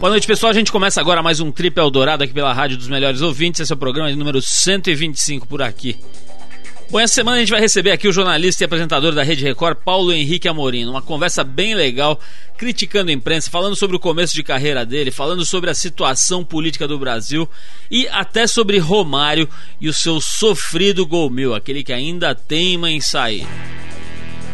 Boa noite, pessoal. A gente começa agora mais um Trip Eldorado aqui pela Rádio dos Melhores Ouvintes. Esse é o programa número 125 por aqui. Bom, essa semana a gente vai receber aqui o jornalista e apresentador da Rede Record, Paulo Henrique Amorim, uma conversa bem legal, criticando a imprensa, falando sobre o começo de carreira dele, falando sobre a situação política do Brasil e até sobre Romário e o seu sofrido gol mil, aquele que ainda teima em sair.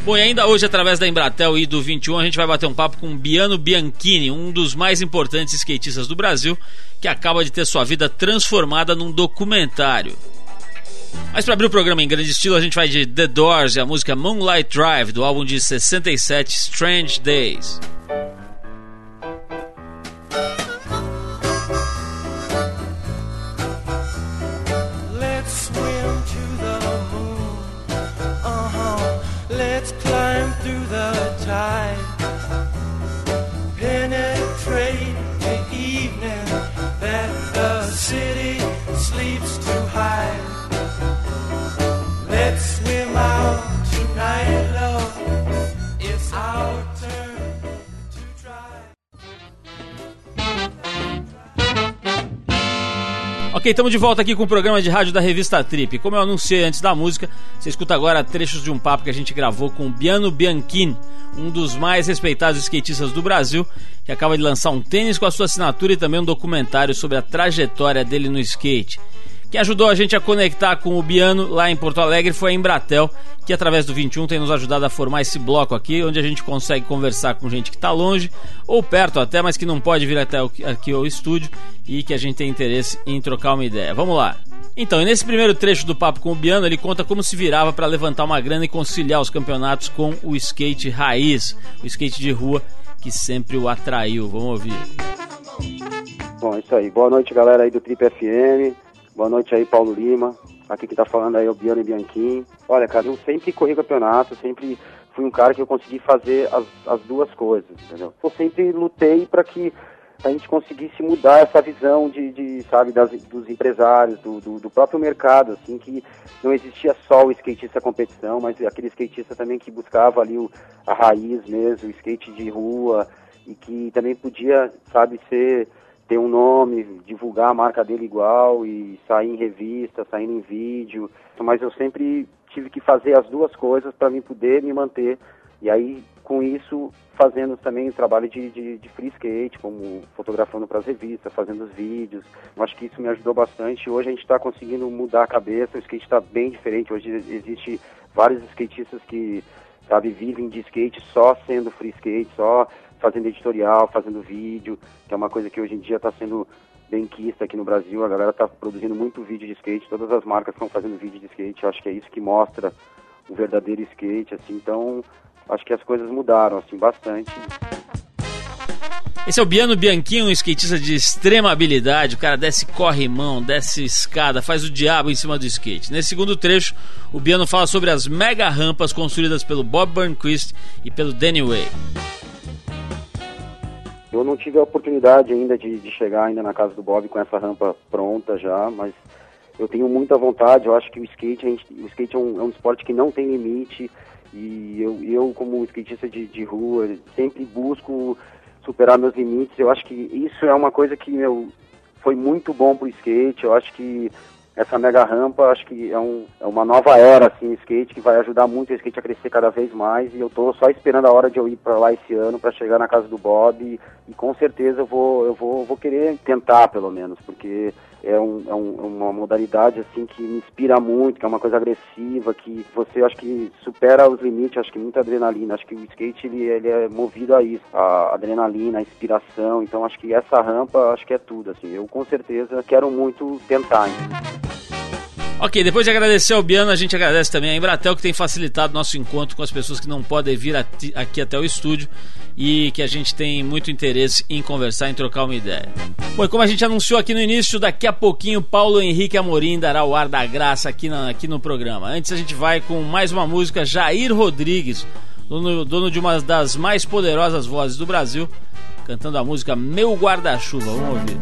Bom, e ainda hoje, através da Embratel e do 21, a gente vai bater um papo com Biano Bianchini, um dos mais importantes skatistas do Brasil, que acaba de ter sua vida transformada num documentário. Mas para abrir o programa em grande estilo, a gente vai de The Doors e a música Moonlight Drive, do álbum de 67 Strange Days. Ok, estamos de volta aqui com o programa de rádio da revista Trip. Como eu anunciei antes da música, você escuta agora trechos de um papo que a gente gravou com Biano Bianchini, um dos mais respeitados skatistas do Brasil, que acaba de lançar um tênis com a sua assinatura e também um documentário sobre a trajetória dele no skate. Quem ajudou a gente a conectar com o Biano lá em Porto Alegre foi a Embratel, que através do 21 tem nos ajudado a formar esse bloco aqui, onde a gente consegue conversar com gente que está longe ou perto até, mas que não pode vir até aqui ao estúdio e que a gente tem interesse em trocar uma ideia. Vamos lá. Então, nesse primeiro trecho do papo com o Biano, ele conta como se virava para levantar uma grana e conciliar os campeonatos com o skate raiz, o skate de rua que sempre o atraiu. Vamos ouvir. Bom, isso aí. Boa noite, galera aí do Trip FM. Boa noite aí, Paulo Lima. Aqui que tá falando aí é o Biano e Bianchini. Olha, cara, eu sempre corri campeonato, sempre fui um cara que eu consegui fazer as, as duas coisas, entendeu? Eu sempre lutei para que a gente conseguisse mudar essa visão de, de sabe, das, dos empresários, do, do, do, próprio mercado, assim, que não existia só o skatista competição, mas aquele skatista também que buscava ali o, a raiz mesmo, o skate de rua, e que também podia, sabe, ser ter um nome, divulgar a marca dele igual e sair em revista, sair em vídeo. Mas eu sempre tive que fazer as duas coisas para mim poder me manter. E aí, com isso, fazendo também o trabalho de, de, de free skate, como fotografando para as revistas, fazendo os vídeos. Eu acho que isso me ajudou bastante. Hoje a gente está conseguindo mudar a cabeça, o skate está bem diferente. Hoje existe vários skatistas que sabe, vivem de skate só sendo free skate, só fazendo editorial, fazendo vídeo, que é uma coisa que hoje em dia está sendo bem quista aqui no Brasil. A galera está produzindo muito vídeo de skate, todas as marcas estão fazendo vídeo de skate. Eu acho que é isso que mostra o verdadeiro skate, assim. Então, acho que as coisas mudaram, assim, bastante. Esse é o Biano Bianchini, um skatista de extrema habilidade. O cara desce corrimão, desce escada, faz o diabo em cima do skate. Nesse segundo trecho, o Biano fala sobre as mega rampas construídas pelo Bob Burnquist e pelo Danny Way. Eu não tive a oportunidade ainda de, de, chegar ainda na casa do Bob com essa rampa pronta já, mas eu tenho muita vontade. Eu acho que o skate, gente, o skate é um, é um, esporte que não tem limite e eu, eu como skatista de, de rua, sempre busco superar meus limites. Eu acho que isso é uma coisa que meu, foi muito bom pro skate. Eu acho que essa mega rampa acho que é, um, é uma nova era assim skate que vai ajudar muito o skate a crescer cada vez mais e eu tô só esperando a hora de eu ir para lá esse ano para chegar na casa do Bob e, e, com certeza eu vou eu vou, vou querer tentar pelo menos porque é, um, é um, uma modalidade assim que me inspira muito, que é uma coisa agressiva, que você acho que supera os limites, acho que muita adrenalina, acho que o skate ele, ele é movido a isso, a adrenalina, a inspiração, então acho que essa rampa acho que é tudo, assim, eu com certeza quero muito tentar. Hein? Ok, depois de agradecer ao Biano, a gente agradece também a Embratel que tem facilitado nosso encontro com as pessoas que não podem vir aqui até o estúdio e que a gente tem muito interesse em conversar, em trocar uma ideia. Bom, e como a gente anunciou aqui no início, daqui a pouquinho Paulo Henrique Amorim dará o ar da graça aqui, na, aqui no programa. Antes a gente vai com mais uma música, Jair Rodrigues, dono, dono de uma das mais poderosas vozes do Brasil, cantando a música Meu Guarda-Chuva. Vamos ouvir.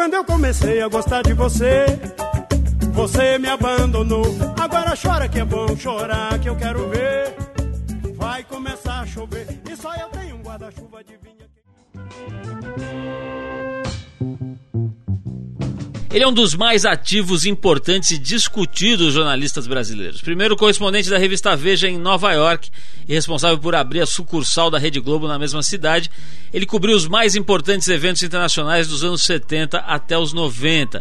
Quando eu comecei a gostar de você. Você me abandonou. Agora chora que é bom chorar, que eu quero ver. Vai começar a chover e só eu tenho um guarda-chuva de vinho. Ele é um dos mais ativos, importantes e discutidos jornalistas brasileiros. Primeiro correspondente da revista Veja em Nova York e responsável por abrir a sucursal da Rede Globo na mesma cidade, ele cobriu os mais importantes eventos internacionais dos anos 70 até os 90.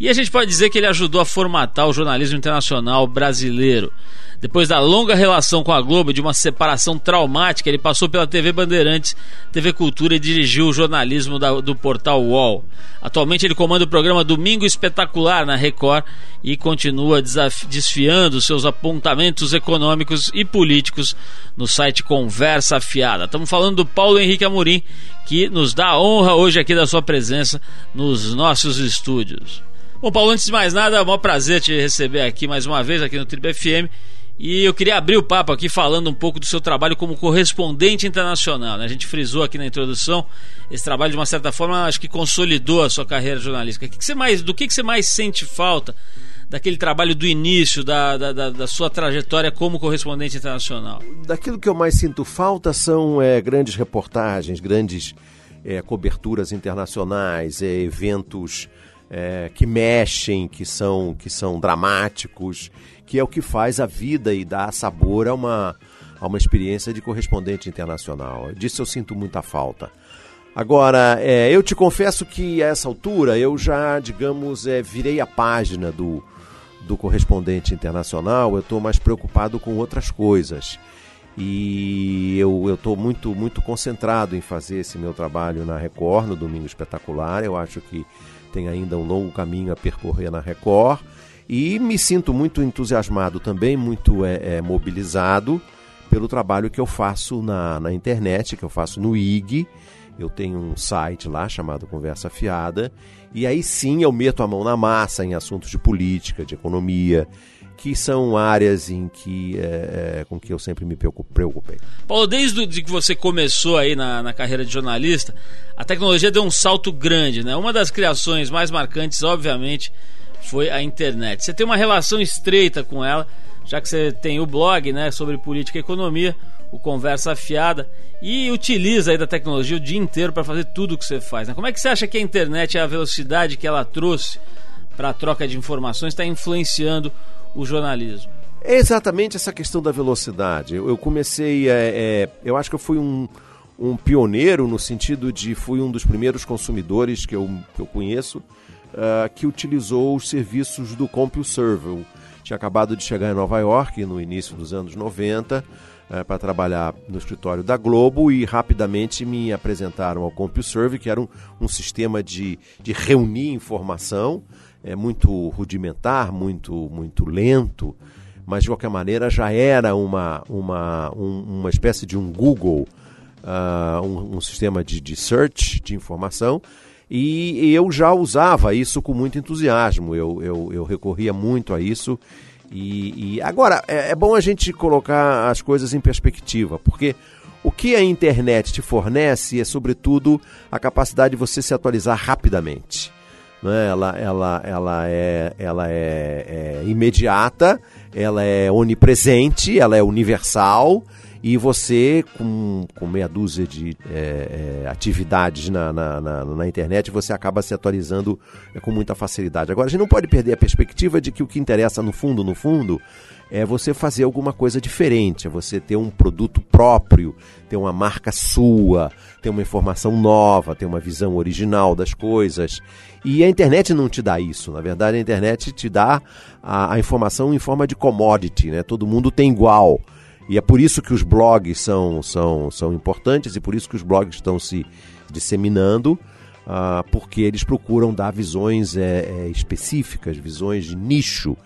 E a gente pode dizer que ele ajudou a formatar o jornalismo internacional brasileiro. Depois da longa relação com a Globo e de uma separação traumática, ele passou pela TV Bandeirantes, TV Cultura e dirigiu o jornalismo da, do portal UOL. Atualmente ele comanda o programa Domingo Espetacular na Record e continua desfiando seus apontamentos econômicos e políticos no site Conversa Afiada. Estamos falando do Paulo Henrique Amorim, que nos dá a honra hoje aqui da sua presença nos nossos estúdios. Bom, Paulo, antes de mais nada, é um prazer te receber aqui mais uma vez aqui no Triple FM. E eu queria abrir o papo aqui falando um pouco do seu trabalho como correspondente internacional. Né? A gente frisou aqui na introdução esse trabalho de uma certa forma acho que consolidou a sua carreira jornalística. Que que você mais, do que, que você mais sente falta daquele trabalho do início da, da, da, da, sua trajetória como correspondente internacional? Daquilo que eu mais sinto falta são é, grandes reportagens, grandes é, coberturas internacionais, é, eventos é, que mexem, que são, que são dramáticos que é o que faz a vida e dá sabor a uma, a uma experiência de correspondente internacional. Disso eu sinto muita falta. Agora, é, eu te confesso que a essa altura eu já, digamos, é, virei a página do, do correspondente internacional, eu estou mais preocupado com outras coisas. E eu estou muito, muito concentrado em fazer esse meu trabalho na Record, no Domingo Espetacular. Eu acho que tem ainda um longo caminho a percorrer na Record. E me sinto muito entusiasmado também, muito é, é, mobilizado pelo trabalho que eu faço na, na internet, que eu faço no IG. Eu tenho um site lá chamado Conversa Fiada. E aí sim eu meto a mão na massa em assuntos de política, de economia, que são áreas em que é, é, com que eu sempre me preocupei. Paulo, desde que você começou aí na, na, carreira de jornalista, a tecnologia deu um salto grande, né? Uma das criações mais marcantes, obviamente, foi a internet. Você tem uma relação estreita com ela, já que você tem o blog né, sobre política e economia, o Conversa Afiada, e utiliza aí da tecnologia o dia inteiro para fazer tudo o que você faz. Né? Como é que você acha que a internet, a velocidade que ela trouxe para a troca de informações, está influenciando o jornalismo? É exatamente essa questão da velocidade. Eu, comecei, é, é, eu acho que eu fui um, um pioneiro no sentido de fui um dos primeiros consumidores que eu, que eu conheço uh, que utilizou os serviços do CompuServe. Tinha acabado de chegar em Nova York no início dos anos 90 uh, eh, para trabalhar no escritório da Globo e rapidamente me apresentaram ao CompuServe, que era um, um sistema de, de reunir informação, é muito rudimentar, muito, muito lento, mas de qualquer maneira já era uma, uma, um, uma espécie de um Google, uh, um, um, sistema de, de search de informação e eu já usava isso com muito entusiasmo, eu, eu, eu recorria muito a isso. E, e agora, é, é bom a gente colocar as coisas em perspectiva, porque o que a internet te fornece é, sobretudo, a capacidade de você se atualizar rapidamente. Né? Ela, ela, ela, é, ela é, é imediata, ela é onipresente, ela é universal e você, com, com meia dúzia de é, é, atividades na, na, na, na, internet, você acaba se atualizando é, com muita facilidade. Agora, a gente não pode perder a perspectiva de que o que interessa no fundo, no fundo, é você fazer alguma coisa diferente, é você ter um produto próprio, ter uma marca sua, ter uma informação nova, ter uma visão original das coisas. E a internet não te dá isso. Na verdade, a internet te dá a, a informação em forma de commodity, né? Todo mundo tem igual. E é por isso que os blogs são, são, são importantes e por isso que os blogs estão se disseminando, uh, porque eles procuram dar visões é, é, específicas, visões de nicho.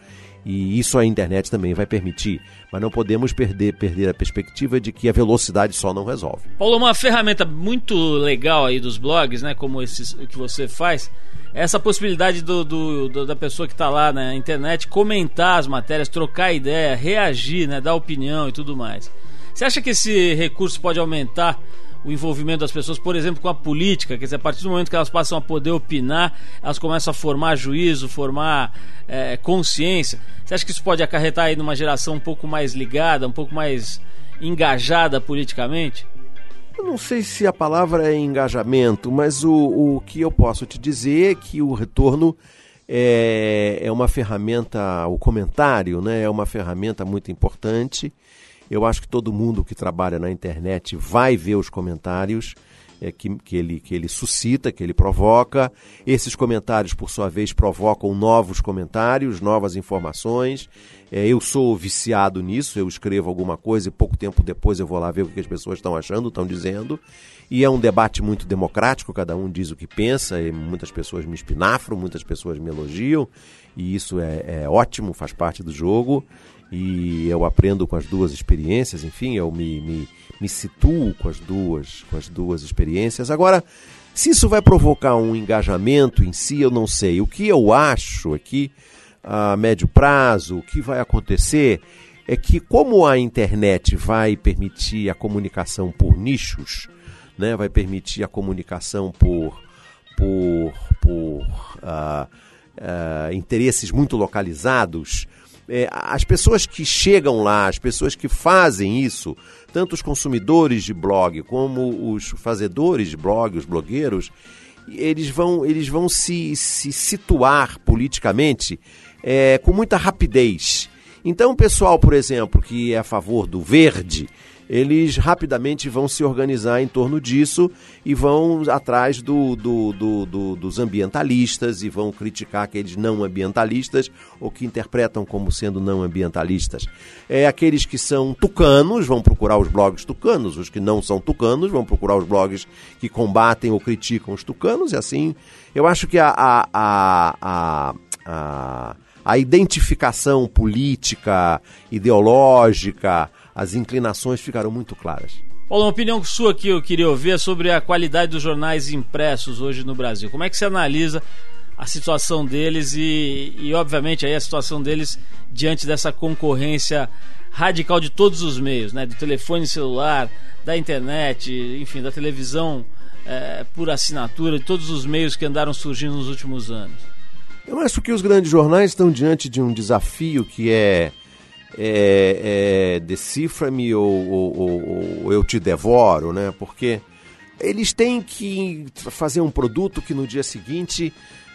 E isso a internet também vai permitir. Mas não podemos perder, perder a perspectiva de que a velocidade só não resolve. Paulo, uma ferramenta muito legal aí dos blogs, né, como esses que você faz, essa possibilidade do, do, do da pessoa que está lá na internet comentar as matérias, trocar ideia, reagir, né, dar opinião e tudo mais. Você acha que esse recurso pode aumentar o envolvimento das pessoas, por exemplo, com a política. Quer dizer, a partir do momento que elas passam a poder opinar, elas começam a formar juízo, formar é, consciência. Você acha que isso pode acarretar aí numa geração um pouco mais ligada, um pouco mais engajada politicamente? Eu não sei se a palavra é engajamento, mas o, o que eu posso te dizer é que o retorno é, é uma ferramenta, o comentário né, é uma ferramenta muito importante. Eu acho que todo mundo que trabalha na internet vai ver os comentários é, que, que, ele, que ele suscita, que ele provoca. Esses comentários, por sua vez, provocam novos comentários, novas informações. É, eu sou viciado nisso, eu escrevo alguma coisa e pouco tempo depois eu vou lá ver o que as pessoas estão achando, estão dizendo. E é um debate muito democrático, cada um diz o que pensa, e muitas pessoas me espinafram, muitas pessoas me elogiam, e isso é, é ótimo, faz parte do jogo e eu aprendo com as duas experiências, enfim, eu me, me, me situo com as duas, com as duas experiências. Agora, se isso vai provocar um engajamento em si, eu não sei. O que eu acho aqui, a médio prazo, o que vai acontecer é que, como a internet vai permitir a comunicação por nichos, né, vai permitir a comunicação por, por, por uh, uh, interesses muito localizados, é, as pessoas que chegam lá, as pessoas que fazem isso, tanto os consumidores de blog como os fazedores de blog, os blogueiros, eles vão, eles vão se, se situar politicamente é, com muita rapidez. Então, o pessoal, por exemplo, que é a favor do verde, eles rapidamente vão se organizar em torno disso e vão atrás do, do, do, do, dos ambientalistas e vão criticar aqueles não ambientalistas ou que interpretam como sendo não ambientalistas. É, aqueles que são tucanos vão procurar os blogs tucanos, os que não são tucanos vão procurar os blogs que combatem ou criticam os tucanos e assim. Eu acho que a, a, a, a a identificação política, ideológica, as inclinações ficaram muito claras. Paulo, uma opinião sua que eu queria ouvir é sobre a qualidade dos jornais impressos hoje no Brasil. Como é que você analisa a situação deles e, e obviamente, aí a situação deles diante dessa concorrência radical de todos os meios, né? Do telefone celular, da internet, enfim, da televisão é, por assinatura, de todos os meios que andaram surgindo nos últimos anos. Eu acho que os grandes jornais estão diante de um desafio que é é, é, decifra-me ou, ou, ou, ou, eu te devoro, né? Porque eles têm que fazer um produto que no dia seguinte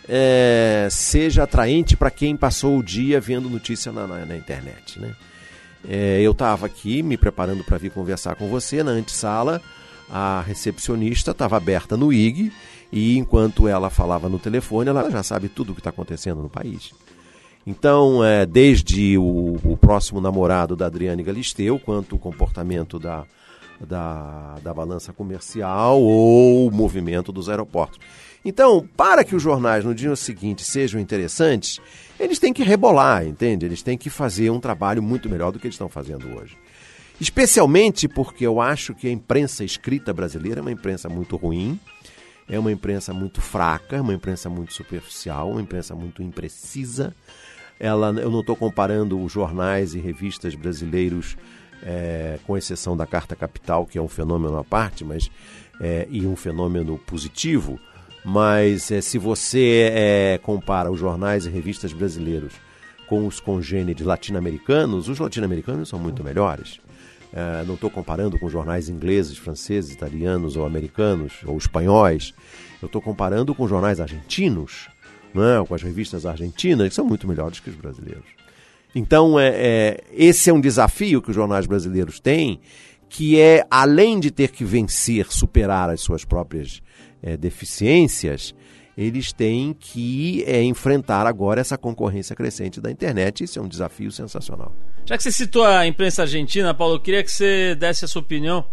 é, seja atraente para quem passou o dia vendo notícia na, na, na internet, né? É, eu estava aqui me preparando para vir conversar com você na antessala. A recepcionista estava aberta no IG e enquanto ela falava no telefone, ela já sabe tudo o que está acontecendo no país. Então, é, desde o, o, próximo namorado da Adriane Galisteu, quanto o comportamento da, da, da balança comercial ou o movimento dos aeroportos. Então, para que os jornais no dia seguinte sejam interessantes, eles têm que rebolar, entende? Eles têm que fazer um trabalho muito melhor do que eles estão fazendo hoje. Especialmente porque eu acho que a imprensa escrita brasileira é uma imprensa muito ruim, é uma imprensa muito fraca, uma imprensa muito superficial, uma imprensa muito imprecisa ela, eu não estou comparando os jornais e revistas brasileiros, é, com exceção da Carta Capital, que é um fenômeno à parte, mas é, e um fenômeno positivo. Mas é, se você é, compara os jornais e revistas brasileiros com os congêneres latino-americanos, os latino-americanos são muito melhores. É, não estou comparando com jornais ingleses, franceses, italianos ou americanos ou espanhóis. Eu estou comparando com jornais argentinos, né, com as revistas argentinas, que são muito melhores que os brasileiros. Então, é, é, esse é um desafio que os jornais brasileiros têm, que é, além de ter que vencer, superar as suas próprias é, deficiências, eles têm que é, enfrentar agora essa concorrência crescente da internet. Isso é um desafio sensacional. Já que você citou a imprensa argentina, Paulo, eu queria que você desse a sua opinião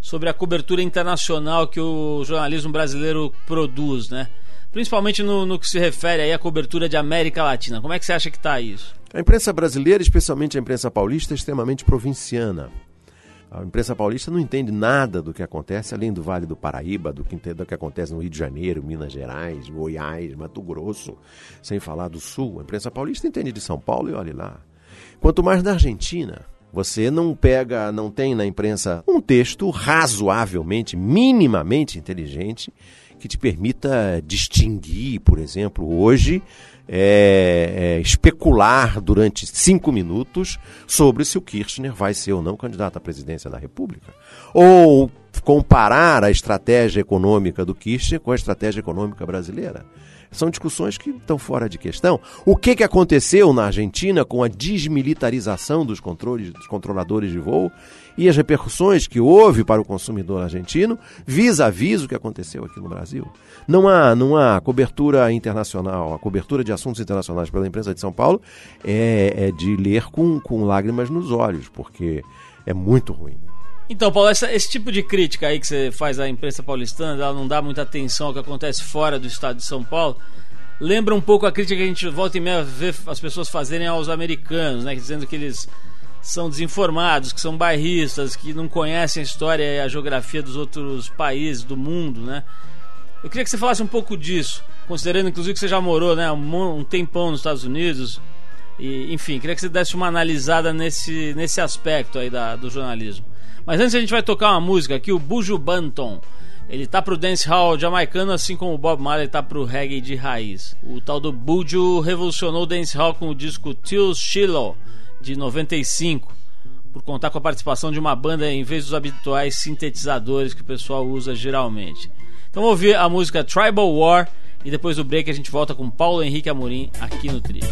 sobre a cobertura internacional que o jornalismo brasileiro produz, né? Principalmente no, no, que se refere aí à cobertura de América Latina. Como é que você acha que está isso? A imprensa brasileira, especialmente a imprensa paulista, é extremamente provinciana. A imprensa paulista não entende nada do que acontece além do Vale do Paraíba, do que, do que acontece no Rio de Janeiro, Minas Gerais, Goiás, Mato Grosso, sem falar do Sul. A imprensa paulista entende de São Paulo e olhe lá. Quanto mais da Argentina, Você não pega, não tem na imprensa um texto razoavelmente, minimamente inteligente que te permita distinguir, por exemplo, hoje, é, é, especular durante cinco minutos sobre se o Kirchner vai ser ou não candidato à presidência da República. Ou comparar a estratégia econômica do Kirchner com a estratégia econômica brasileira. São discussões que estão fora de questão. O que, que aconteceu na Argentina com a desmilitarização dos, controles, dos controladores de voo e as repercussões que houve para o consumidor argentino, vis-a-vis o que aconteceu aqui no Brasil? Não há, não há cobertura internacional, a cobertura de assuntos internacionais pela imprensa de São Paulo é, é de ler com, com lágrimas nos olhos, porque é muito ruim. Então, Paulo, essa, esse tipo de crítica aí que você faz à imprensa paulistana, ela não dá muita atenção ao que acontece fora do estado de São Paulo. Lembra um pouco a crítica que a gente volta e meia vê as pessoas fazerem aos americanos, né? Dizendo que eles são desinformados, que são bairristas, que não conhecem a história e a geografia dos outros países do mundo, né? Eu queria que você falasse um pouco disso, considerando inclusive que você já morou né, um tempão nos Estados Unidos. E, enfim, queria que você desse uma analisada nesse, nesse aspecto aí da, do jornalismo. Mas antes a gente vai tocar uma música aqui, o Buju Banton. Ele tá pro dancehall jamaicano, assim como o Bob Marley tá pro reggae de raiz. O tal do Buju revolucionou o dancehall com o disco Till Shiloh, de 95, por contar com a participação de uma banda em vez dos habituais sintetizadores que o pessoal usa geralmente. Então vamos ouvir a música Tribal War e depois do break a gente volta com Paulo Henrique Amorim aqui no Trio.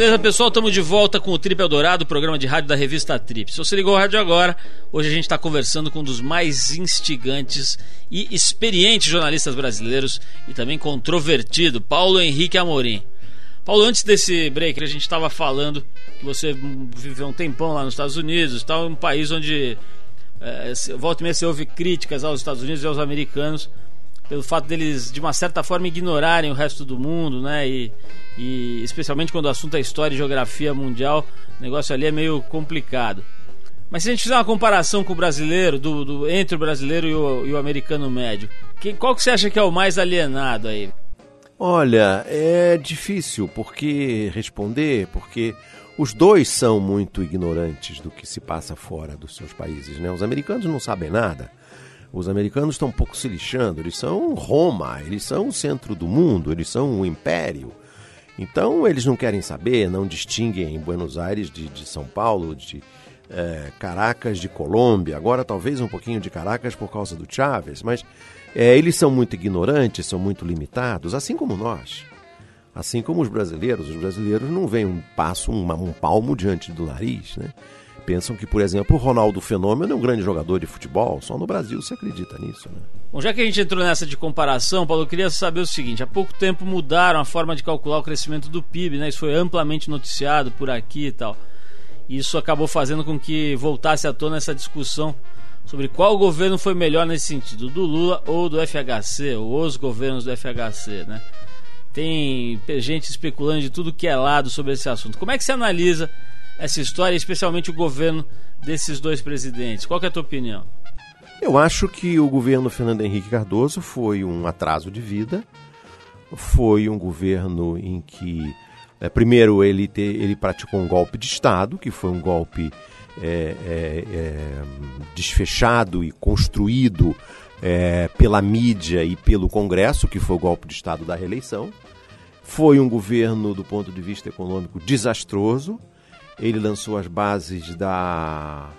Beleza, pessoal? Estamos de volta com o Trip Eldorado, programa de rádio da revista Trip. Se você ligou o rádio agora, hoje a gente está conversando com um dos mais instigantes e experientes jornalistas brasileiros e também controvertido, Paulo Henrique Amorim. Paulo, antes desse break, a gente estava falando que você viveu um tempão lá nos Estados Unidos, está um país onde é, volta e meia você ouve críticas aos Estados Unidos e aos americanos pelo fato deles, de uma certa forma, ignorarem o resto do mundo, né? E, e especialmente quando o assunto é história e geografia mundial, o negócio ali é meio complicado. Mas se a gente fizer uma comparação com o brasileiro, do, do entre o brasileiro e o, e o americano médio, que, qual que você acha que é o mais alienado aí? Olha, é difícil porque responder, porque os dois são muito ignorantes do que se passa fora dos seus países, né? Os americanos não sabem nada. Os americanos estão um pouco se lixando, eles são Roma, eles são o centro do mundo, eles são o império. Então eles não querem saber, não distinguem Buenos Aires de, de São Paulo, de é, Caracas de Colômbia, agora talvez um pouquinho de Caracas por causa do Chávez, mas é, eles são muito ignorantes, são muito limitados, assim como nós. Assim como os brasileiros, os brasileiros não veem um passo, um, um palmo diante do nariz, né? Pensam que, por exemplo, o Ronaldo Fenômeno é um grande jogador de futebol. Só no Brasil se acredita nisso, né? Bom, já que a gente entrou nessa de comparação, Paulo, eu queria saber o seguinte: há pouco tempo mudaram a forma de calcular o crescimento do PIB, né? Isso foi amplamente noticiado por aqui e tal. Isso acabou fazendo com que voltasse à tona essa discussão sobre qual governo foi melhor nesse sentido, do Lula ou do FHC, ou os governos do FHC, né? Tem gente especulando de tudo que é lado sobre esse assunto. Como é que se analisa essa história, especialmente o governo desses dois presidentes. Qual é a tua opinião? Eu acho que o governo Fernando Henrique Cardoso foi um atraso de vida, foi um governo em que, é, primeiro, ele, te, ele praticou um golpe de Estado, que foi um golpe é, é, desfechado e construído pela mídia e pelo Congresso, que foi o golpe de Estado da reeleição. Foi um governo, do ponto de vista econômico, desastroso ele lançou as bases da,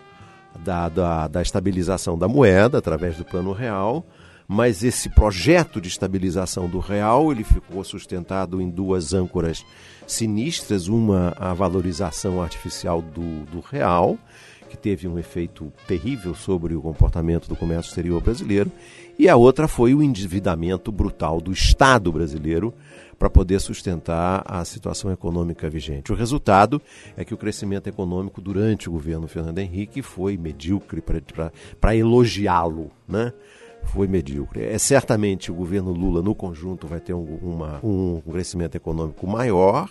da, da, da estabilização da moeda através do Plano Real, mas esse projeto de estabilização do real ele ficou sustentado em duas âncoras sinistras, uma a valorização artificial do, do real, que teve um efeito terrível sobre o comportamento do comércio exterior brasileiro, e a outra foi o endividamento brutal do Estado brasileiro para poder sustentar a situação econômica vigente. O resultado é que o crescimento econômico durante o governo Fernando Henrique foi medíocre para elogiá-lo, né? foi medíocre. É certamente o governo Lula no conjunto vai ter um, uma, um crescimento econômico maior,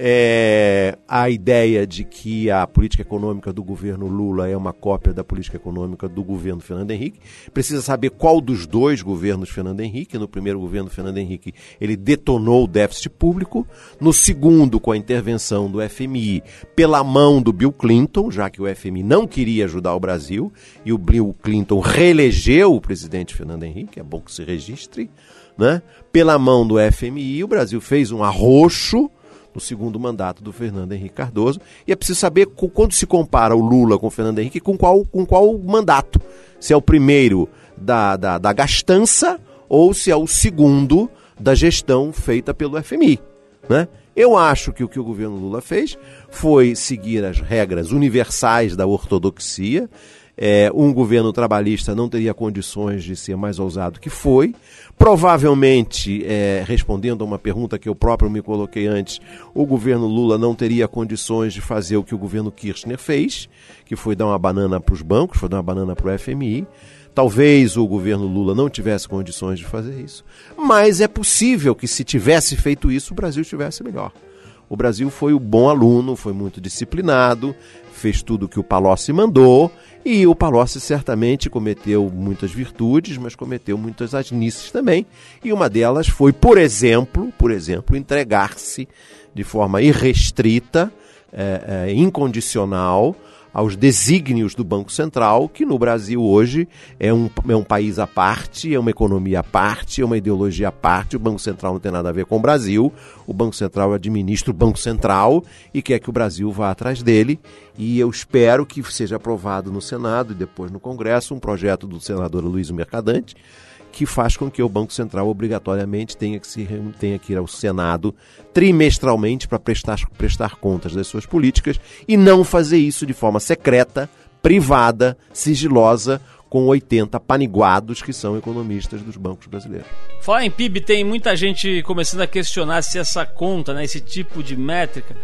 é, a ideia de que a política econômica do governo Lula é uma cópia da política econômica do governo Fernando Henrique. Precisa saber qual dos dois governos Fernando Henrique. No primeiro governo Fernando Henrique, ele detonou o déficit público. No segundo, com a intervenção do FMI pela mão do Bill Clinton, já que o FMI não queria ajudar o Brasil, e o Bill Clinton reelegeu o presidente Fernando Henrique, é bom que se registre, né? Pela mão do FMI, o Brasil fez um arroxo no segundo mandato do Fernando Henrique Cardoso. E é preciso saber quando se compara o Lula com o Fernando Henrique, com qual, com qual mandato. Se é o primeiro da, da, da gastança ou se é o segundo da gestão feita pelo FMI. Né? Eu acho que o que o governo Lula fez foi seguir as regras universais da ortodoxia, é, um governo trabalhista não teria condições de ser mais ousado que foi. Provavelmente, é, respondendo a uma pergunta que eu próprio me coloquei antes, o governo Lula não teria condições de fazer o que o governo Kirchner fez, que foi dar uma banana para os bancos, foi dar uma banana para o FMI. Talvez o governo Lula não tivesse condições de fazer isso, mas é possível que se tivesse feito isso, o Brasil estivesse melhor. O Brasil foi o bom aluno, foi muito disciplinado, fez tudo o que o Palocci mandou e o Palocci certamente cometeu muitas virtudes, mas cometeu muitas asnices também. E uma delas foi, por exemplo, por exemplo, entregar-se de forma irrestrita, é, é, incondicional aos desígnios do Banco Central, que no Brasil hoje é um, é um país à parte, é uma economia à parte, é uma ideologia à parte. O Banco Central não tem nada a ver com o Brasil. O Banco Central administra o Banco Central e quer que o Brasil vá atrás dele. E eu espero que seja aprovado no Senado e depois no Congresso um projeto do senador Luiz Mercadante que faz com que o Banco Central obrigatoriamente tenha que, se, tenha que ir ao Senado trimestralmente para prestar, prestar contas das suas políticas e não fazer isso de forma secreta, privada, sigilosa, com 80 paniguados que são economistas dos bancos brasileiros. Falar em PIB, tem muita gente começando a questionar se essa conta, né, esse tipo de métrica,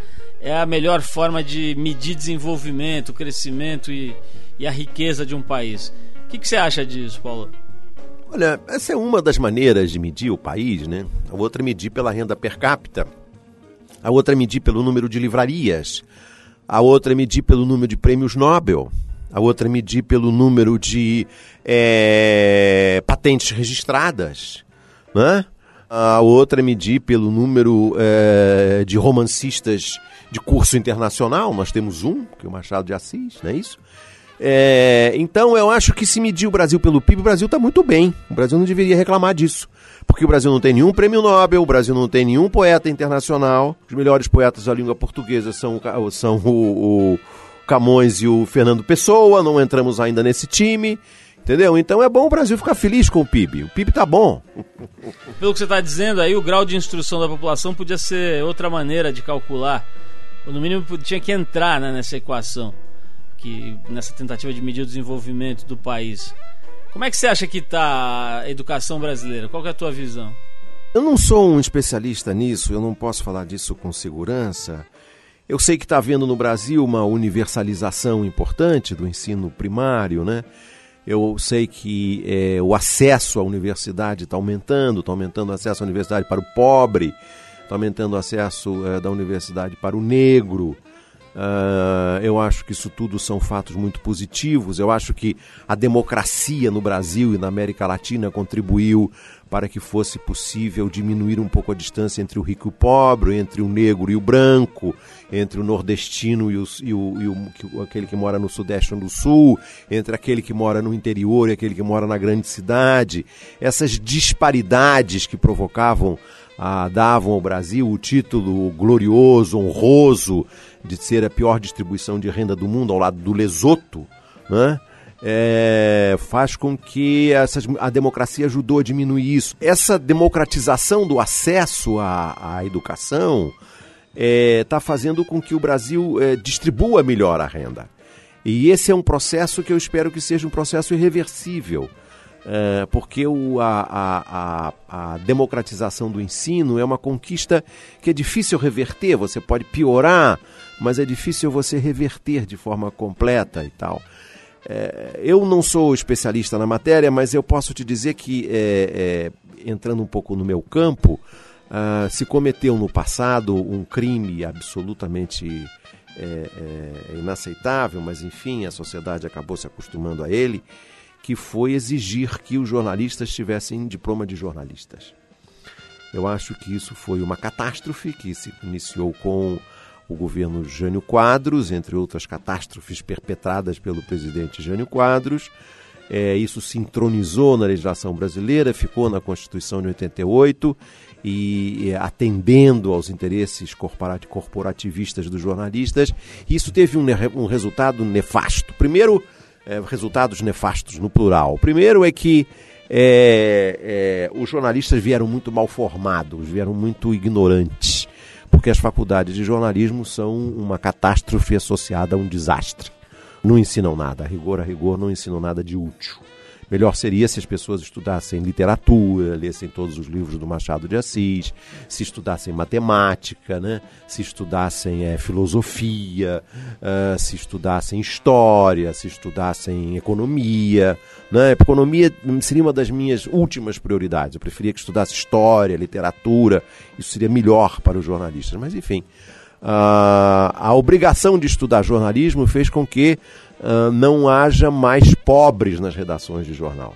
é a melhor forma de medir desenvolvimento, crescimento e, e a riqueza de um país. O que, que você acha disso, Paulo? Olha, essa é uma das maneiras de medir o país, né? A outra é medir pela renda per capita. A outra é medir pelo número de livrarias. A outra é medir pelo número de prêmios Nobel. A outra é medir pelo número de é, patentes registradas. Né? A outra é medir pelo número é, de romancistas de curso internacional. Nós temos um, que é o Machado de Assis, não é isso? É, então eu acho que se medir o Brasil pelo PIB, o Brasil está muito bem. O Brasil não deveria reclamar disso. Porque o Brasil não tem nenhum prêmio Nobel, o Brasil não tem nenhum poeta internacional. Os melhores poetas da língua portuguesa são, são o, o Camões e o Fernando Pessoa, não entramos ainda nesse time. Entendeu? Então é bom o Brasil ficar feliz com o PIB. O PIB tá bom. Pelo que você está dizendo aí, o grau de instrução da população podia ser outra maneira de calcular. Ou no mínimo tinha que entrar né, nessa equação que nessa tentativa de medir o desenvolvimento do país. Como é que você acha que está a educação brasileira? Qual é a tua visão? Eu não sou um especialista nisso, eu não posso falar disso com segurança. Eu sei que está havendo no Brasil uma universalização importante do ensino primário, né? Eu sei que é, o acesso à universidade está aumentando, está aumentando o acesso à universidade para o pobre, está aumentando o acesso é, da universidade para o negro. Uh, eu acho que isso tudo são fatos muito positivos. Eu acho que a democracia no Brasil e na América Latina contribuiu para que fosse possível diminuir um pouco a distância entre o rico e o pobre, entre o negro e o branco, entre o nordestino e, o, e, o, e o, aquele que mora no sudeste ou no sul, entre aquele que mora no interior e aquele que mora na grande cidade. Essas disparidades que provocavam, ah, davam ao Brasil o título glorioso, honroso de ser a pior distribuição de renda do mundo, ao lado do Lesoto, né? É, faz com que essas, a democracia ajudou a diminuir isso. Essa democratização do acesso à, à educação está é, tá fazendo com que o Brasil é, distribua melhor a renda. E esse é um processo que eu espero que seja um processo irreversível. É, porque o, a, a, a, democratização do ensino é uma conquista que é difícil reverter, você pode piorar, mas é difícil você reverter de forma completa e tal. É, eu não sou especialista na matéria, mas eu posso te dizer que, é, é entrando um pouco no meu campo, uh, se cometeu no passado um crime absolutamente é, é, inaceitável, mas enfim, a sociedade acabou se acostumando a ele que foi exigir que os jornalistas tivessem diploma de jornalistas. Eu acho que isso foi uma catástrofe que se iniciou com o governo Jânio Quadros, entre outras catástrofes perpetradas pelo presidente Jânio Quadros. É, isso se entronizou na legislação brasileira, ficou na Constituição de 88 e, e atendendo aos interesses corporativistas dos jornalistas. Isso teve um, um resultado nefasto. Primeiro, é, resultados nefastos, no plural. O primeiro é que é, é, os jornalistas vieram muito mal formados, vieram muito ignorantes, porque as faculdades de jornalismo são uma catástrofe associada a um desastre. Não ensinam nada, a rigor, a rigor, não ensinam nada de útil. Melhor seria se as pessoas estudassem literatura, lessem todos os livros do Machado de Assis, se estudassem matemática, né? se estudassem é, filosofia, uh, se estudassem história, se estudassem economia. Né? Economia seria uma das minhas últimas prioridades. Eu preferia que estudasse história, literatura, isso seria melhor para os jornalistas. Mas, enfim, uh, a obrigação de estudar jornalismo fez com que uh, não haja mais pobres nas redações de jornal.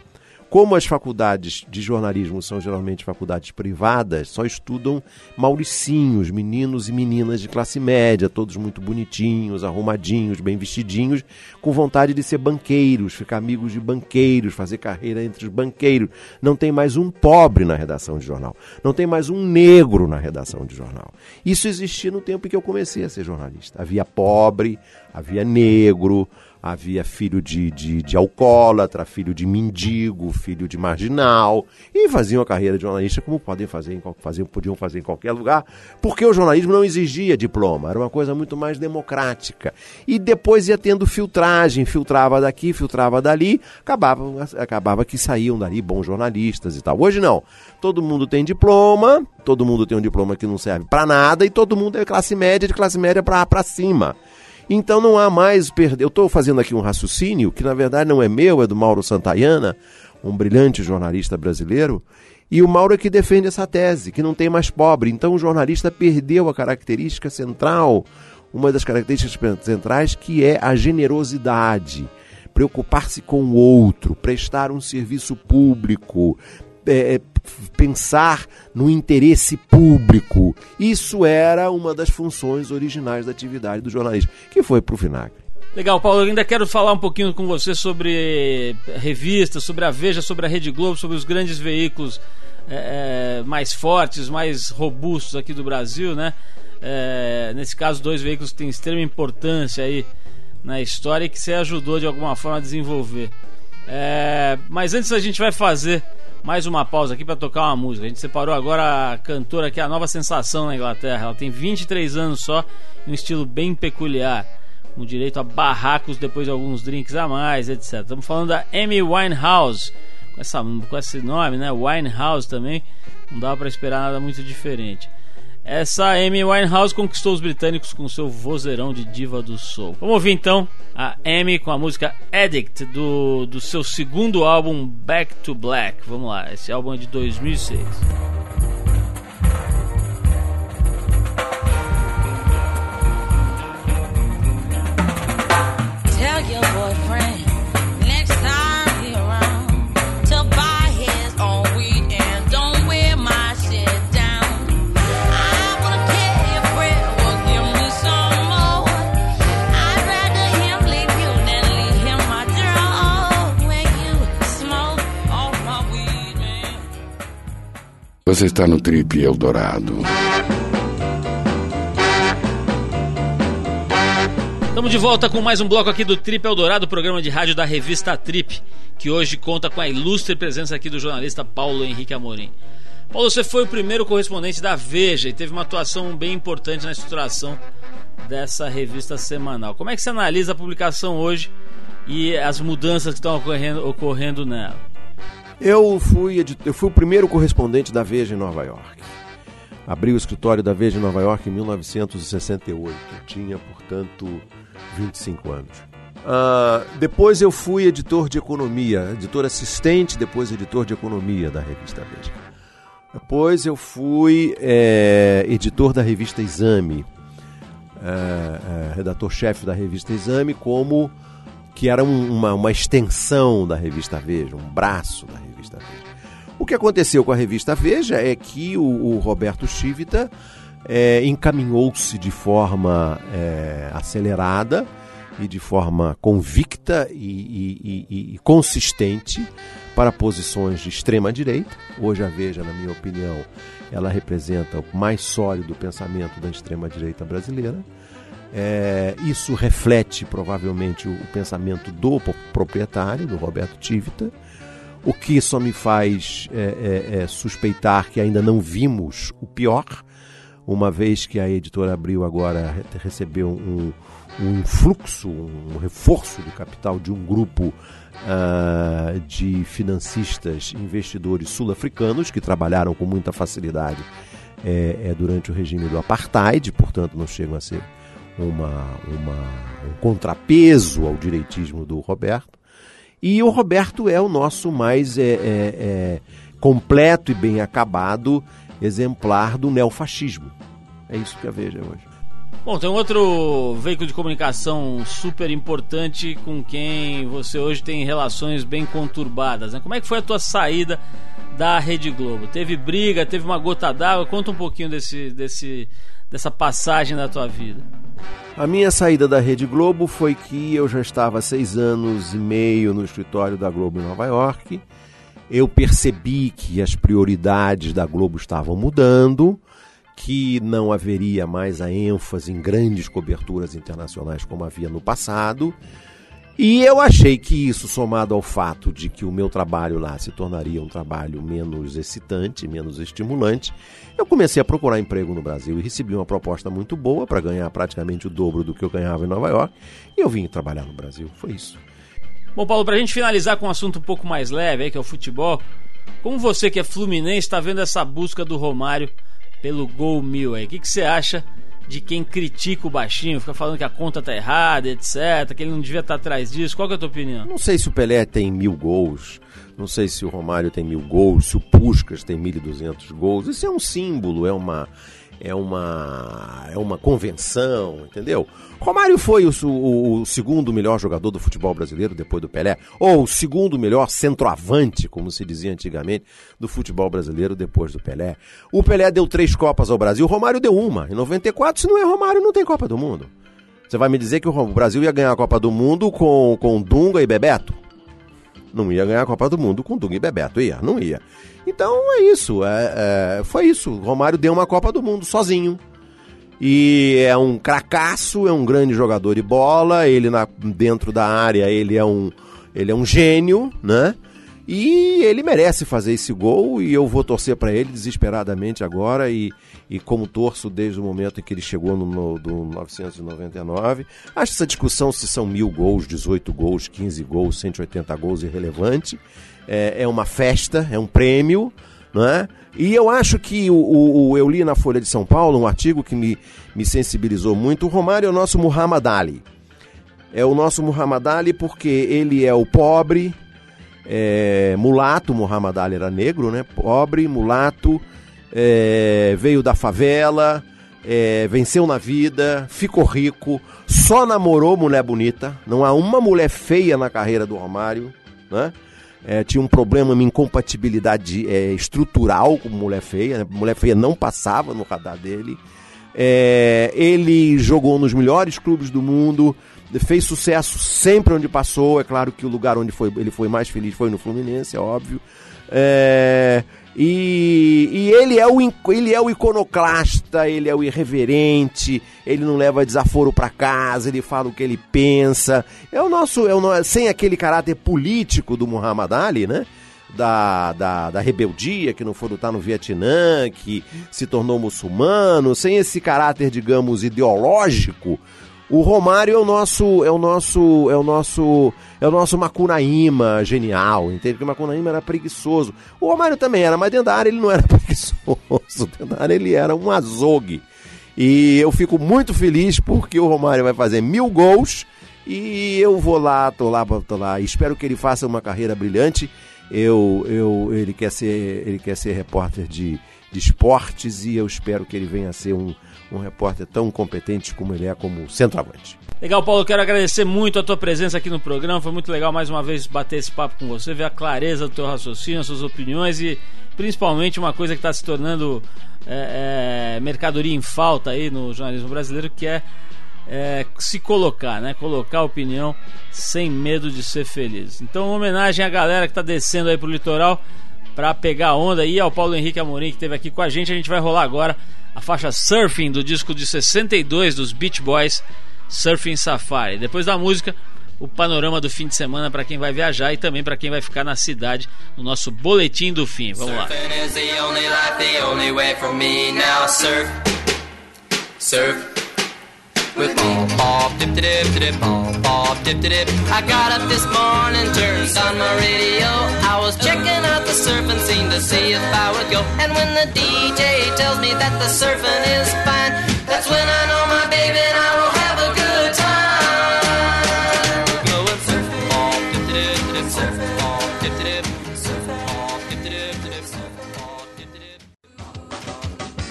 Como as faculdades de jornalismo são geralmente faculdades privadas, só estudam mauricinhos, meninos e meninas de classe média, todos muito bonitinhos, arrumadinhos, bem vestidinhos, com vontade de ser banqueiros, ficar amigos de banqueiros, fazer carreira entre os banqueiros. Não tem mais um pobre na redação de jornal. Não tem mais um negro na redação de jornal. Isso existia no tempo em que eu comecei a ser jornalista. Havia pobre, havia negro, havia filho de, de, de alcoólatra, filho de mendigo, filho de marginal, e faziam a carreira de jornalista como podem fazer em, podiam fazer em qualquer lugar, porque o jornalismo não exigia diploma, era uma coisa muito mais democrática. E depois ia tendo filtragem, filtrava daqui, filtrava dali, acabava, acabava que saíam dali bons jornalistas e tal. Hoje não. Todo mundo tem diploma, todo mundo tem um diploma que não serve para nada e todo mundo é classe média, de classe média para cima. Então não há mais perder. Eu estou fazendo aqui um raciocínio que na verdade não é meu, é do Mauro Santayana, um brilhante jornalista brasileiro. E o Mauro é que defende essa tese, que não tem mais pobre. Então o jornalista perdeu a característica central, uma das características centrais, que é a generosidade. Preocupar-se com o outro, prestar um serviço público, é, é, pensar no interesse público. Isso era uma das funções originais da atividade do jornalismo, que foi para o Vinagre. Legal, Paulo. Eu ainda quero falar um pouquinho com você sobre revistas, sobre a Veja, sobre a Rede Globo, sobre os grandes veículos é, mais fortes, mais robustos aqui do Brasil, né? É, nesse caso, dois veículos que têm extrema importância aí na história e que você ajudou de alguma forma a desenvolver. É, mas antes a gente vai fazer mais uma pausa aqui para tocar uma música. A gente separou agora a cantora que é a nova sensação na Inglaterra. Ela tem 23 anos só, um estilo bem peculiar, com direito a barracos depois de alguns drinks a mais, etc. Estamos falando da Amy Winehouse, com, essa, com esse nome, né? Winehouse também. Não dava para esperar nada muito diferente. Essa Amy Winehouse conquistou os britânicos com seu vozeirão de diva do soul. Vamos ouvir então a Amy com a música Addict do, do seu segundo álbum Back to Black. Vamos lá, esse álbum é de 2006. Você está no Trip Eldorado. Estamos de volta com mais um bloco aqui do Trip Eldorado, programa de rádio da revista Trip, que hoje conta com a ilustre presença aqui do jornalista Paulo Henrique Amorim. Paulo, você foi o primeiro correspondente da Veja e teve uma atuação bem importante na estruturação dessa revista semanal. Como é que você analisa a publicação hoje e as mudanças que estão ocorrendo, ocorrendo nela? Eu fui, eu fui o primeiro correspondente da Veja em Nova York. Abri o escritório da Veja em Nova York em 1968. Eu tinha, portanto, 25 anos. Uh, depois eu fui editor de economia, editor assistente, depois editor de economia da revista Veja. Depois eu fui é, editor da revista Exame, é, é, redator-chefe da revista Exame, como que era um, uma, uma extensão da revista Veja, um braço da revista Veja. O que aconteceu com a revista Veja é que o, o Roberto Chivita é, encaminhou-se de forma é, acelerada e de forma convicta e, e, e, e, consistente para posições de extrema direita. Hoje a Veja, na minha opinião, ela representa o mais sólido pensamento da extrema direita brasileira. É, isso reflete provavelmente o, o, pensamento do proprietário, do Roberto Tivita, o que só me faz é, é, é suspeitar que ainda não vimos o pior, uma vez que a editora Abril agora recebeu um, um fluxo, um reforço de capital de um grupo uh, de financistas investidores sul-africanos que trabalharam com muita facilidade é, é, durante o regime do apartheid, portanto não chegam a ser uma, uma, um contrapeso ao direitismo do Roberto. E o Roberto é o nosso mais é, é, é completo e bem acabado exemplar do neofascismo. É isso que a Veja hoje. Bom, tem um outro veículo de comunicação super importante com quem você hoje tem relações bem conturbadas. Né? Como é que foi a tua saída da Rede Globo? Teve briga, teve uma gota d'água? Conta um pouquinho desse, desse, dessa passagem da tua vida. A minha saída da Rede Globo foi que eu já estava há seis anos e meio no escritório da Globo em Nova York. Eu percebi que as prioridades da Globo estavam mudando que não haveria mais a ênfase em grandes coberturas internacionais como havia no passado. E eu achei que isso, somado ao fato de que o meu trabalho lá se tornaria um trabalho menos excitante, menos estimulante, eu comecei a procurar emprego no Brasil e recebi uma proposta muito boa para ganhar praticamente o dobro do que eu ganhava em Nova York. E eu vim trabalhar no Brasil. Foi isso. Bom, Paulo, para a gente finalizar com um assunto um pouco mais leve, aí, que é o futebol, como você que é fluminense está vendo essa busca do Romário pelo gol mil aí. O que, que você acha de quem critica o baixinho, fica falando que a conta tá errada, etc., que ele não devia estar tá atrás disso? Qual é a tua opinião? Não sei se o Pelé tem mil gols, não sei se o Romário tem mil gols, se o Puskas tem 1.200 gols. Isso é um símbolo, é uma, é uma, é uma convenção, entendeu? Romário foi o, o, o, segundo melhor jogador do futebol brasileiro depois do Pelé, ou o segundo melhor centroavante, como se dizia antigamente, do futebol brasileiro depois do Pelé. O Pelé deu três Copas ao Brasil, Romário deu uma. Em 94, se não é Romário, não tem Copa do Mundo. Você vai me dizer que o Brasil ia ganhar a Copa do Mundo com, com Dunga e Bebeto? Não ia ganhar a Copa do Mundo com Dunga e Bebeto, ia, não ia. Então é isso, é, é, foi isso. O Romário deu uma Copa do Mundo sozinho. E é um cracaço, é um grande jogador de bola, ele na, dentro da área, ele é um ele é um gênio, né? E ele merece fazer esse gol e eu vou torcer para ele desesperadamente agora e, e como torço desde o momento em que ele chegou no, no do 999. Acho essa discussão se são mil gols, 18 gols, 15 gols, 180 gols irrelevante é, é uma festa, é um prêmio, não é? E eu acho que o, o, o, eu li na Folha de São Paulo um artigo que me, me sensibilizou muito. O Romário é o nosso Muhammad Ali. É o nosso Muhammad Ali porque ele é o pobre, é, mulato. Muhammad Ali era negro, né? Pobre, mulato, é, veio da favela, é, venceu na vida, ficou rico, só namorou mulher bonita. Não há uma mulher feia na carreira do Romário, né? É, tinha um problema, uma incompatibilidade é, estrutural com mulher feia. Né? Mulher feia não passava no radar dele. É, ele jogou nos melhores clubes do mundo, fez sucesso sempre onde passou. É claro que o lugar onde foi, ele foi mais feliz foi no Fluminense, é óbvio. É, e, e, ele, é o, ele é o iconoclasta, ele é o irreverente, ele não leva desaforo para casa, ele fala o que ele pensa. É o nosso, é o, sem aquele caráter político do Muhammad Ali, né? da, da, da rebeldia, que não foi lutar no Vietnã, que se tornou muçulmano, sem esse caráter, digamos, ideológico, o Romário é o nosso é o nosso é o nosso é o nosso Macunaíma genial, entende? Porque o Macunaíma era preguiçoso. O Romário também era, mas dentro da área ele não era preguiçoso. Dentro da área ele era um azogue. E eu fico muito feliz porque o Romário vai fazer mil gols e eu vou lá, tô lá, tô lá. Espero que ele faça uma carreira brilhante. Eu, eu, ele quer ser, ele quer ser repórter de, de esportes e eu espero que ele venha a ser um, um repórter tão competente como ele é como centroavante. Legal, Paulo, quero agradecer muito a tua presença aqui no programa. Foi muito legal mais uma vez bater esse papo com você, ver a clareza do teu raciocínio, as suas opiniões e principalmente uma coisa que está se tornando é, é, mercadoria em falta aí no jornalismo brasileiro, que é, é, se colocar, né? Colocar opinião sem medo de ser feliz. Então, homenagem à galera que está descendo aí pro litoral para pegar onda e ao Paulo Henrique Amorim que esteve aqui com a gente. A gente vai rolar agora a faixa Surfing do disco de 62 dos Beach Boys, Surfing Safari. Depois da música, o panorama do fim de semana para quem vai viajar e também para quem vai ficar na cidade no nosso boletim do fim. Vamos lá. Surf. With pom pom dip dip dip pom pom dip dip. I got up this morning, turned on my radio. I was checking out the surfing scene to see if I would go. And when the DJ tells me that the surfing is fine, that's when I know my baby and I will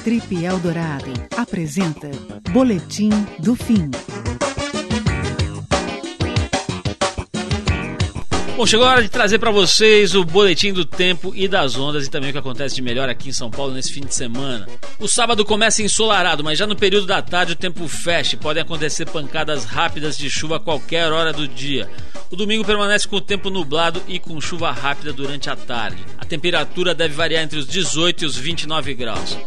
Trip Eldorado apresenta Boletim do Fim. Bom, chegou a hora de trazer para vocês o boletim do tempo e das ondas e também o que acontece de melhor aqui em São Paulo nesse fim de semana. O sábado começa ensolarado, mas já no período da tarde o tempo fecha e podem acontecer pancadas rápidas de chuva a qualquer hora do dia. O domingo permanece com o tempo nublado e com chuva rápida durante a tarde. A temperatura deve variar entre os 18 e os 29 graus.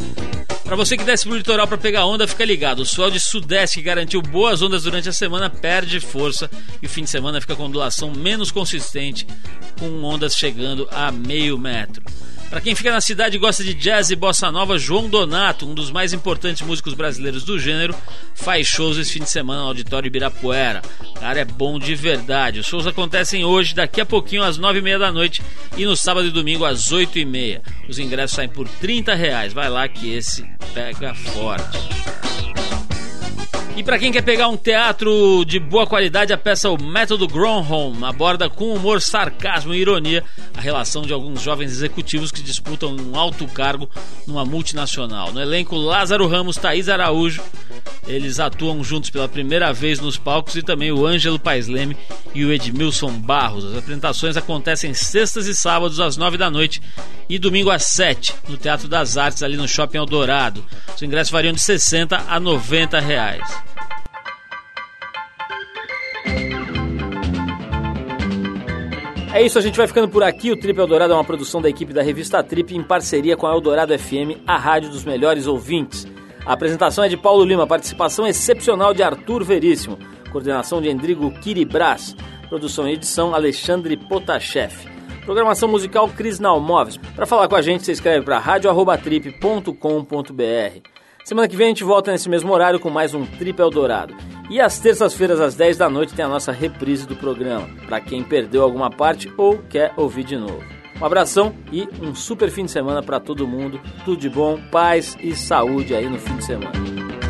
Para você que desce pro litoral para pegar onda, fica ligado. O sol de sudeste que garantiu boas ondas durante a semana perde força e o fim de semana fica com ondulação menos consistente, com ondas chegando a meio metro. Para quem fica na cidade e gosta de jazz e bossa nova, João Donato, um dos mais importantes músicos brasileiros do gênero, faz shows esse fim de semana no Auditório Ibirapuera. O cara é bom de verdade. Os shows acontecem hoje, daqui a pouquinho, às nove e meia da noite, e no sábado e domingo, às oito e meia. Os ingressos saem por 30 reais. Vai lá que esse pega forte. E para quem quer pegar um teatro de boa qualidade, a peça O Método Gronholm aborda com humor, sarcasmo e ironia a relação de alguns jovens executivos que disputam um alto cargo numa multinacional. No elenco, Lázaro Ramos, Thaís Araújo, eles atuam juntos pela primeira vez nos palcos e também o Ângelo Paisleme e o Edmilson Barros. As apresentações acontecem sextas e sábados às nove da noite e domingo às sete no Teatro das Artes ali no Shopping Eldorado. Os ingressos variam de 60 a 90 reais. É isso, a gente vai ficando por aqui. O Trip Eldorado é uma produção da equipe da revista Trip em parceria com a Eldorado FM, a rádio dos melhores ouvintes. A apresentação é de Paulo Lima, participação excepcional de Arthur Veríssimo, coordenação de Endrigo Kiribras, produção e edição Alexandre Potashev. Programação musical Cris Nalmoves. Para falar com a gente, você escreve para radioarrobatrip.com.br. Semana que vem a gente volta nesse mesmo horário com mais um Trip Eldorado. E às terças-feiras, às 10 da noite, tem a nossa reprise do programa, para quem perdeu alguma parte ou quer ouvir de novo. Um abração e um super fim de semana para todo mundo. Tudo de bom, paz e saúde aí no fim de semana.